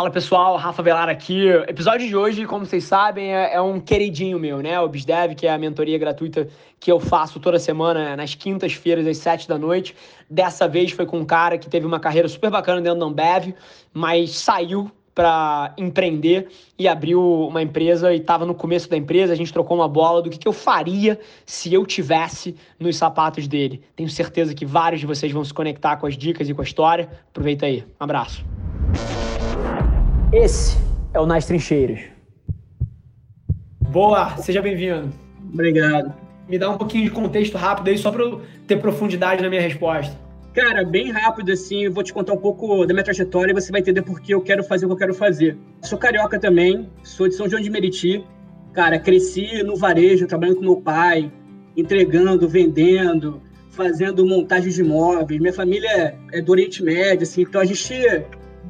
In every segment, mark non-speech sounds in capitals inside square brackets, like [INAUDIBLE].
Fala pessoal, Rafa Velar aqui. Episódio de hoje, como vocês sabem, é, é, um queridinho meu, né? O BizDev, que é a mentoria gratuita que eu faço toda semana, nas quintas-feiras, às sete da noite. Dessa vez foi com um cara que teve uma carreira super bacana dentro da Ambev, mas saiu para empreender e abriu uma empresa e estava no começo da empresa. A gente trocou uma bola do que, que eu faria se eu tivesse nos sapatos dele. Tenho certeza que vários de vocês vão se conectar com as dicas e com a história. Aproveita aí. Um abraço. Esse é o Nas Trincheiras. Boa, seja bem-vindo. Obrigado. Me dá um pouquinho de contexto rápido aí, só para eu ter profundidade na minha resposta. Cara, bem rápido assim, eu vou te contar um pouco da minha trajetória e você vai entender por que eu quero fazer o que eu quero fazer. Sou carioca também, sou de São João de Meriti. Cara, cresci no varejo, trabalhando com meu pai, entregando, vendendo, fazendo montagem de imóveis. Minha família é do Oriente Médio, assim, então a gente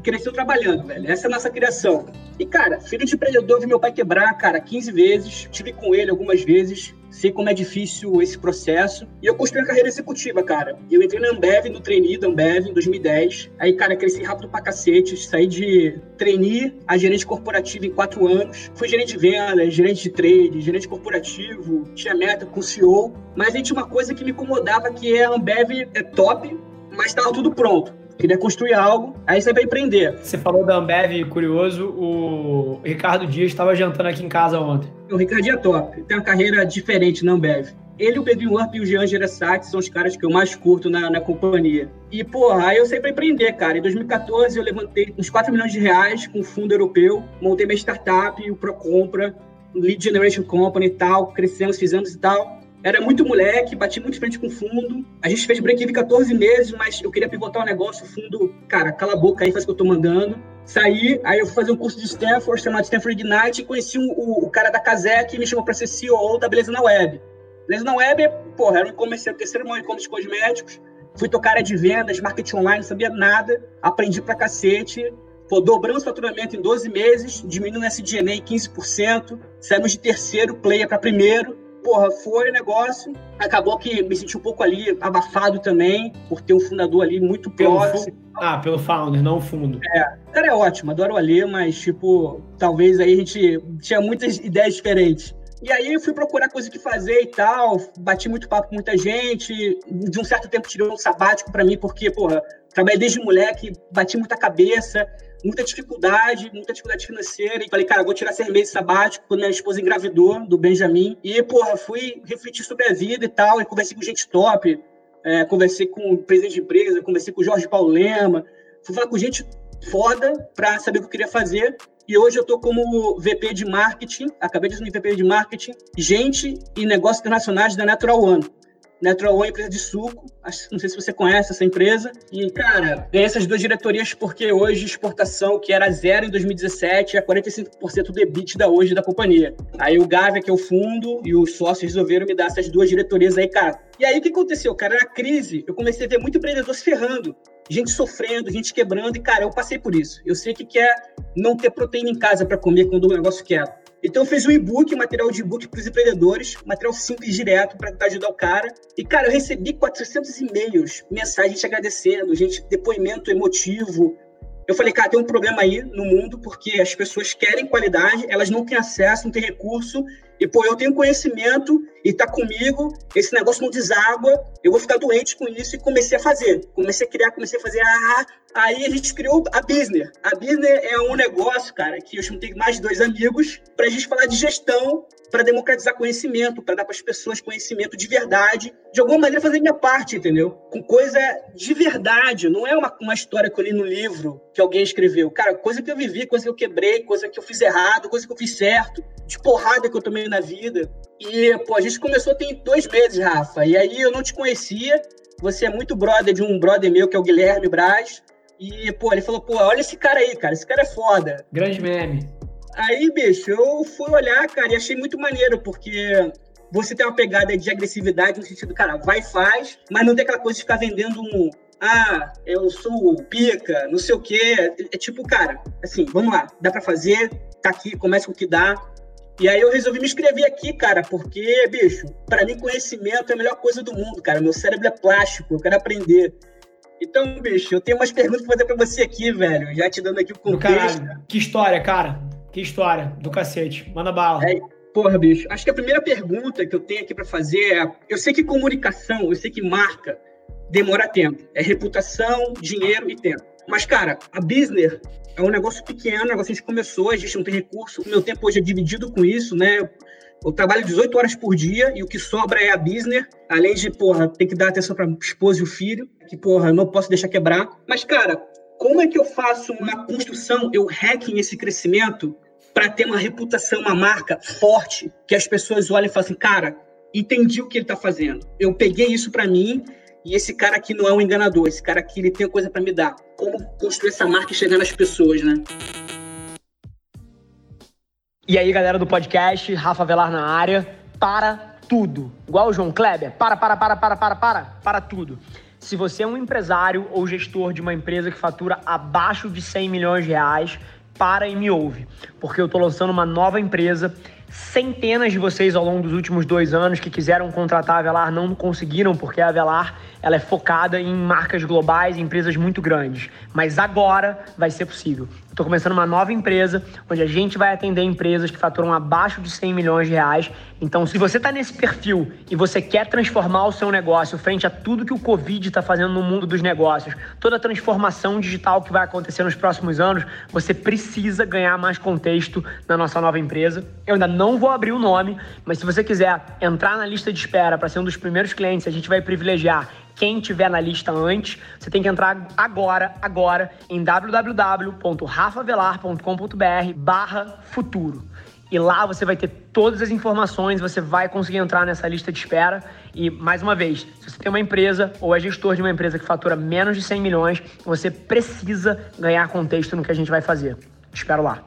cresceu trabalhando, velho. Essa é a nossa criação. E, cara, filho de empreendedor, vi meu pai quebrar, cara, 15 vezes. Tive com ele algumas vezes. Sei como é difícil esse processo. E eu construí a carreira executiva, cara. Eu entrei na Ambev, no trainee da Ambev, em 2010. Aí, cara, cresci rápido pra cacete. Saí de trainee a gerente corporativo em quatro anos. Fui gerente de vendas, gerente de trade, gerente corporativo. Tinha meta com o CEO. Mas aí tinha uma coisa que me incomodava, que é a Ambev é top, mas estava tudo pronto queria construir algo, aí você vai empreender. Você falou da Ambev, curioso, o Ricardo Dias estava jantando aqui em casa ontem. O Ricardo é top, tem uma carreira diferente na Ambev. Ele, o Pedro Warp e o Jean Gerasati são os caras que eu mais curto na, na companhia. E, porra, aí eu sei pra empreender, cara. Em 2014 eu levantei uns 4 milhões de reais com um fundo europeu, montei minha startup, o Procompra, Lead Generation Company e tal, crescemos, fizemos e tal. Era muito moleque, bati muito frente com o fundo. A gente fez break-even 14 meses, mas eu queria pivotar o negócio. O fundo, cara, cala a boca aí, faz o que eu tô mandando. Saí, aí eu fui fazer um curso de Stanford, chamado Stanford Ignite, e conheci o, o, o cara da Casé que me chamou para ser CEO da Beleza na Web. Beleza na Web, porra, era um e-commerce, o terceiro maior e-commerce de cosméticos. Fui tocar área de vendas, marketing online, não sabia nada. Aprendi pra cacete. Pô, dobramos o faturamento em 12 meses, diminuindo o SG&A em 15%. Saímos de terceiro player para primeiro porra, foi negócio. Acabou que me senti um pouco ali abafado também, por ter um fundador ali muito próximo. Ah, pelo founder, não o fundo. É, o cara é ótimo, adoro o Alê, mas, tipo, talvez aí a gente tinha muitas ideias diferentes. E aí eu fui procurar coisa que fazer e tal, bati muito papo com muita gente, de um certo tempo tirei um sabático para mim, porque, porra, trabalhei desde moleque, bati muita cabeça, muita dificuldade, muita dificuldade financeira. E falei, cara, vou tirar seis meses sabático quando minha esposa engravidou do Benjamin. E, porra, fui refletir sobre a vida e tal. E conversei com gente top, é, conversei com o presidente de empresa, conversei com o Jorge Paulo Lema. Fui falar com gente foda para saber o que eu queria fazer. E hoje eu tô como VP de marketing, acabei de assumir VP de marketing, gente e negócios internacionais da Natural One. Natural One é empresa de suco. Não sei se você conhece essa empresa. E, cara, ganhei essas duas diretorias porque hoje exportação, que era zero em 2017, é 45% do EBIT da hoje da companhia. Aí o Gávea, que é o fundo, e os sócios resolveram me dar essas duas diretorias aí, cara. E aí o que aconteceu, cara? Na crise, eu comecei a ver muito empreendedor se ferrando. Gente sofrendo, gente quebrando, e, cara, eu passei por isso. Eu sei que quer não ter proteína em casa para comer quando o negócio quer. Então eu fiz um e-book, material de e-book para os empreendedores, material simples direto para ajudar o cara. E cara, eu recebi 400 e-mails, mensagens agradecendo, gente, depoimento emotivo. Eu falei, cara, tem um problema aí no mundo porque as pessoas querem qualidade, elas não têm acesso, não têm recurso e, pô, eu tenho conhecimento e tá comigo, esse negócio não deságua, eu vou ficar doente com isso e comecei a fazer. Comecei a criar, comecei a fazer. Ah, aí a gente criou a Business. A Business é um negócio, cara, que eu juntei mais de dois amigos pra gente falar de gestão, para democratizar conhecimento, para dar para as pessoas conhecimento de verdade, de alguma maneira fazer minha parte, entendeu? Com coisa de verdade, não é uma, uma história que eu li no livro que alguém escreveu. Cara, coisa que eu vivi, coisa que eu quebrei, coisa que eu fiz errado, coisa que eu fiz certo, de porrada que eu tomei na vida. E, pô, a gente começou tem dois meses, Rafa. E aí eu não te conhecia. Você é muito brother de um brother meu, que é o Guilherme Braz. E, pô, ele falou, pô, olha esse cara aí, cara. Esse cara é foda. Grande meme. Aí, bicho, eu fui olhar, cara, e achei muito maneiro, porque você tem uma pegada de agressividade no sentido, cara, vai e faz, mas não tem aquela coisa de ficar vendendo um. Ah, eu sou pica, não sei o quê. É, é tipo, cara, assim, vamos lá, dá para fazer, tá aqui, começa com o que dá, e aí eu resolvi me inscrever aqui, cara, porque, bicho, para mim conhecimento é a melhor coisa do mundo, cara. Meu cérebro é plástico, eu quero aprender. Então, bicho, eu tenho umas perguntas pra fazer pra você aqui, velho. Já te dando aqui o contexto. Caralho, que história, cara. Que história do cacete. Manda bala. É, porra, bicho. Acho que a primeira pergunta que eu tenho aqui para fazer é: eu sei que comunicação, eu sei que marca demora tempo. É reputação, dinheiro e tempo. Mas, cara, a business é um negócio pequeno, um negócio que a gente começou, a gente não tem recurso. O meu tempo hoje é dividido com isso, né? Eu trabalho 18 horas por dia e o que sobra é a business, além de, porra, ter que dar atenção para esposa e o filho, que, porra, eu não posso deixar quebrar. Mas, cara, como é que eu faço uma construção, eu hacking esse crescimento para ter uma reputação, uma marca forte, que as pessoas olhem e falem assim, cara, entendi o que ele está fazendo. Eu peguei isso para mim e esse cara aqui não é um enganador, esse cara aqui ele tem coisa para me dar. Como construir essa marca e chegar nas pessoas, né? E aí, galera do podcast, Rafa Velar na área, para tudo. Igual o João Kleber, para, para, para, para, para, para, para tudo. Se você é um empresário ou gestor de uma empresa que fatura abaixo de 100 milhões de reais, para e me ouve, porque eu estou lançando uma nova empresa. Centenas de vocês ao longo dos últimos dois anos que quiseram contratar a Velar não conseguiram, porque a Velar ela é focada em marcas globais, em empresas muito grandes. Mas agora vai ser possível. Estou começando uma nova empresa onde a gente vai atender empresas que faturam abaixo de 100 milhões de reais. Então, se você está nesse perfil e você quer transformar o seu negócio frente a tudo que o Covid está fazendo no mundo dos negócios, toda a transformação digital que vai acontecer nos próximos anos, você precisa ganhar mais contexto na nossa nova empresa. Eu ainda não vou abrir o nome, mas se você quiser entrar na lista de espera para ser um dos primeiros clientes, a gente vai privilegiar quem tiver na lista antes, você tem que entrar agora, agora, em www.rafavelar.com.br barra futuro. E lá você vai ter todas as informações, você vai conseguir entrar nessa lista de espera. E, mais uma vez, se você tem uma empresa ou é gestor de uma empresa que fatura menos de 100 milhões, você precisa ganhar contexto no que a gente vai fazer. Espero lá.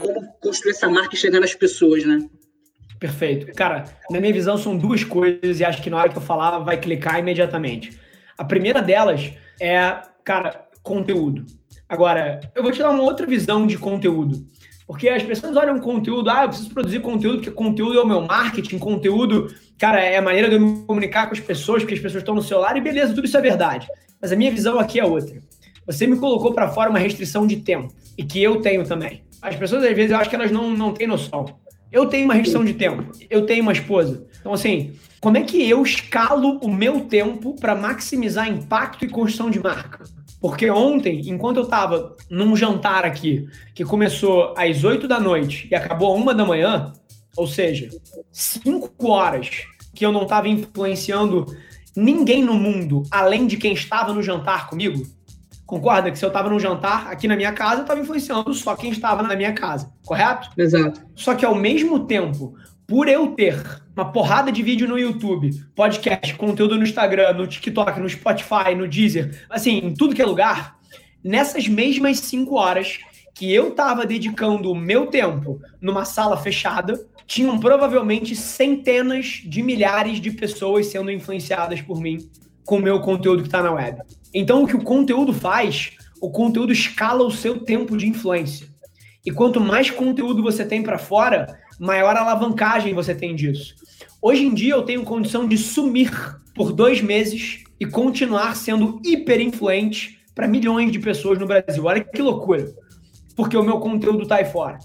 Como construir essa marca e chegar nas pessoas, né? Perfeito. Cara, na minha visão são duas coisas e acho que na hora que eu falar vai clicar imediatamente. A primeira delas é, cara, conteúdo. Agora, eu vou te dar uma outra visão de conteúdo. Porque as pessoas olham conteúdo, ah, eu preciso produzir conteúdo, porque conteúdo é o meu marketing, conteúdo, cara, é a maneira de eu me comunicar com as pessoas, porque as pessoas estão no celular, e beleza, tudo isso é verdade. Mas a minha visão aqui é outra. Você me colocou para fora uma restrição de tempo, e que eu tenho também. As pessoas, às vezes, eu acho que elas não, não têm noção. Eu tenho uma restrição de tempo. Eu tenho uma esposa. Então, assim, como é que eu escalo o meu tempo para maximizar impacto e construção de marca? Porque ontem, enquanto eu estava num jantar aqui, que começou às 8 da noite e acabou às 1 da manhã, ou seja, 5 horas que eu não estava influenciando ninguém no mundo além de quem estava no jantar comigo, Concorda que se eu estava num jantar aqui na minha casa, eu estava influenciando só quem estava na minha casa, correto? Exato. Só que ao mesmo tempo, por eu ter uma porrada de vídeo no YouTube, podcast, conteúdo no Instagram, no TikTok, no Spotify, no Deezer, assim, em tudo que é lugar, nessas mesmas cinco horas que eu estava dedicando o meu tempo numa sala fechada, tinham provavelmente centenas de milhares de pessoas sendo influenciadas por mim com o meu conteúdo que está na web. Então, o que o conteúdo faz, o conteúdo escala o seu tempo de influência. E quanto mais conteúdo você tem para fora, maior alavancagem você tem disso. Hoje em dia, eu tenho condição de sumir por dois meses e continuar sendo hiper influente para milhões de pessoas no Brasil. Olha que loucura. Porque o meu conteúdo está aí fora.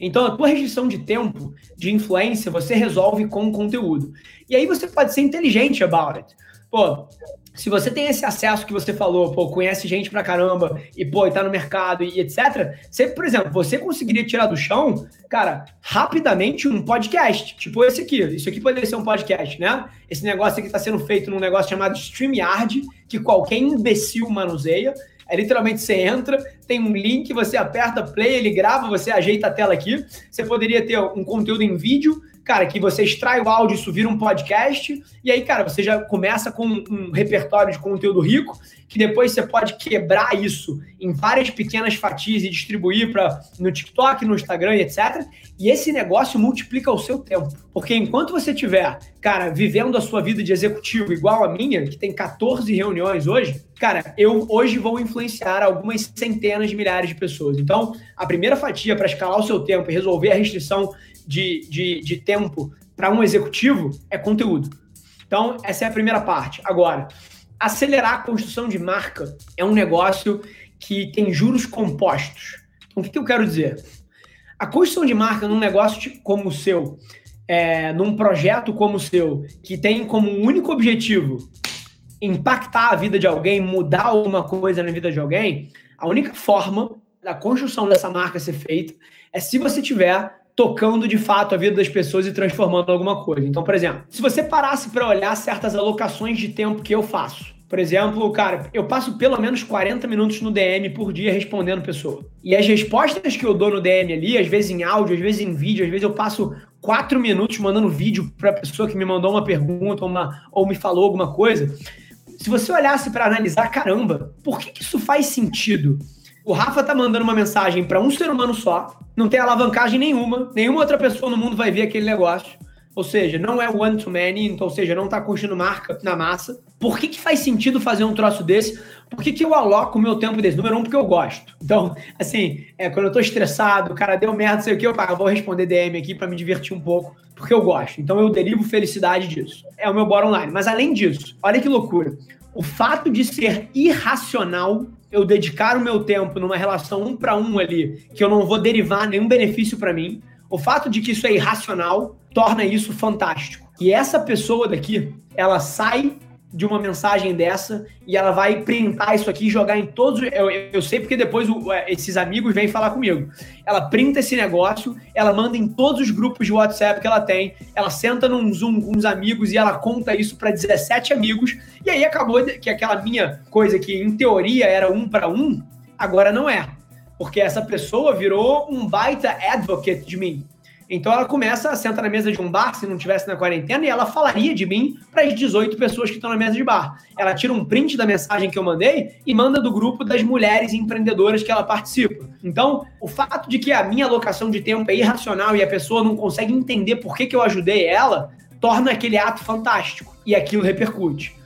Então, a tua restrição de tempo, de influência, você resolve com conteúdo. E aí você pode ser inteligente about it. Pô, se você tem esse acesso que você falou, pô, conhece gente pra caramba e, pô, e tá no mercado e, etc. Você, por exemplo, você conseguiria tirar do chão, cara, rapidamente um podcast, tipo esse aqui. Isso aqui poderia ser um podcast, né? Esse negócio aqui tá sendo feito num negócio chamado StreamYard, que qualquer imbecil manuseia. É literalmente você entra, tem um link, você aperta play, ele grava, você ajeita a tela aqui. Você poderia ter um conteúdo em vídeo, cara, que você extrai o áudio, isso vira um podcast, e aí, cara, você já começa com um repertório de conteúdo rico, que depois você pode quebrar isso em várias pequenas fatias e distribuir para no TikTok, no Instagram, etc. E esse negócio multiplica o seu tempo. Porque enquanto você tiver, cara, vivendo a sua vida de executivo igual a minha, que tem 14 reuniões hoje, cara, eu hoje vou influenciar algumas centenas de milhares de pessoas. Então, a primeira fatia para escalar o seu tempo e resolver a restrição de, de, de tempo para um executivo é conteúdo. Então, essa é a primeira parte. Agora, acelerar a construção de marca é um negócio que tem juros compostos. Então, o que, que eu quero dizer? A construção de marca num negócio como o seu, é, num projeto como o seu, que tem como único objetivo impactar a vida de alguém, mudar alguma coisa na vida de alguém, a única forma da construção dessa marca ser feita é se você tiver tocando de fato a vida das pessoas e transformando alguma coisa. Então, por exemplo, se você parasse para olhar certas alocações de tempo que eu faço, por exemplo, cara, eu passo pelo menos 40 minutos no DM por dia respondendo pessoa. E as respostas que eu dou no DM ali, às vezes em áudio, às vezes em vídeo, às vezes eu passo 4 minutos mandando vídeo para a pessoa que me mandou uma pergunta ou, uma, ou me falou alguma coisa. Se você olhasse para analisar, caramba, por que, que isso faz sentido? O Rafa tá mandando uma mensagem para um ser humano só, não tem alavancagem nenhuma, nenhuma outra pessoa no mundo vai ver aquele negócio. Ou seja, não é one to many, então, ou seja, não está construindo marca na massa. Por que, que faz sentido fazer um troço desse? Por que, que eu aloco o meu tempo desse? Número um, porque eu gosto. Então, [LAUGHS] assim, é, quando eu estou estressado, o cara deu merda, sei o que, eu, vou responder DM aqui para me divertir um pouco, porque eu gosto. Então, eu derivo felicidade disso. É o meu bottom line. Mas, além disso, olha que loucura. O fato de ser irracional eu dedicar o meu tempo numa relação um para um ali, que eu não vou derivar nenhum benefício para mim, o fato de que isso é irracional torna isso fantástico. E essa pessoa daqui, ela sai de uma mensagem dessa e ela vai printar isso aqui e jogar em todos. Eu, eu sei porque depois o, é, esses amigos vêm falar comigo. Ela printa esse negócio, ela manda em todos os grupos de WhatsApp que ela tem, ela senta num Zoom com uns amigos e ela conta isso para 17 amigos. E aí acabou que aquela minha coisa que em teoria era um para um, agora não é. Porque essa pessoa virou um baita advocate de mim. Então ela começa a sentar na mesa de um bar, se não tivesse na quarentena, e ela falaria de mim para as 18 pessoas que estão na mesa de bar. Ela tira um print da mensagem que eu mandei e manda do grupo das mulheres empreendedoras que ela participa. Então, o fato de que a minha alocação de tempo é irracional e a pessoa não consegue entender por que, que eu ajudei ela, torna aquele ato fantástico. E aquilo repercute.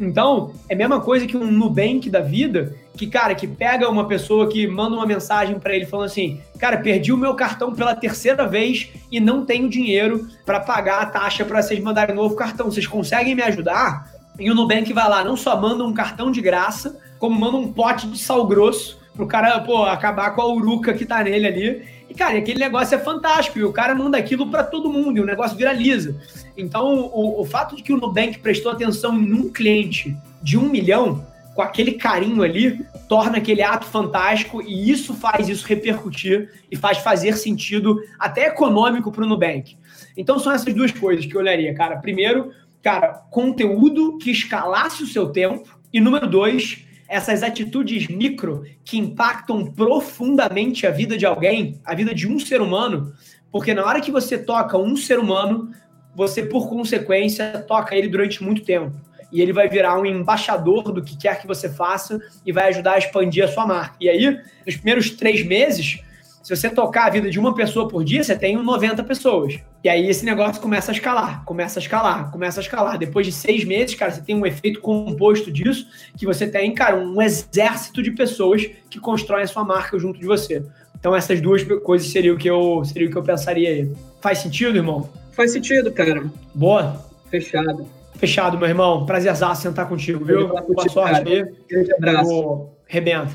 Então, é a mesma coisa que um Nubank da vida, que, cara, que pega uma pessoa que manda uma mensagem para ele falando assim: Cara, perdi o meu cartão pela terceira vez e não tenho dinheiro para pagar a taxa para vocês mandarem um novo cartão. Vocês conseguem me ajudar? E o Nubank vai lá, não só manda um cartão de graça, como manda um pote de sal grosso pro cara, pô, acabar com a uruca que tá nele ali. E, cara, aquele negócio é fantástico. E o cara manda aquilo para todo mundo e o negócio viraliza. Então, o, o fato de que o Nubank prestou atenção em um cliente de um milhão, com aquele carinho ali, torna aquele ato fantástico e isso faz isso repercutir e faz fazer sentido até econômico para o Nubank. Então, são essas duas coisas que eu olharia, cara. Primeiro, cara, conteúdo que escalasse o seu tempo. E número dois, essas atitudes micro que impactam profundamente a vida de alguém, a vida de um ser humano, porque na hora que você toca um ser humano, você, por consequência, toca ele durante muito tempo. E ele vai virar um embaixador do que quer que você faça e vai ajudar a expandir a sua marca. E aí, nos primeiros três meses, se você tocar a vida de uma pessoa por dia, você tem 90 pessoas. E aí esse negócio começa a escalar, começa a escalar, começa a escalar. Depois de seis meses, cara, você tem um efeito composto disso, que você tem, cara, um exército de pessoas que constroem a sua marca junto de você. Então essas duas coisas seriam o que eu, seria o que eu pensaria aí. Faz sentido, irmão? Faz sentido, cara. Boa. Fechado. Fechado, meu irmão. Prazerzaço sentar contigo, viu? Boa sorte cara. aí. Grande abraço. Rebenta.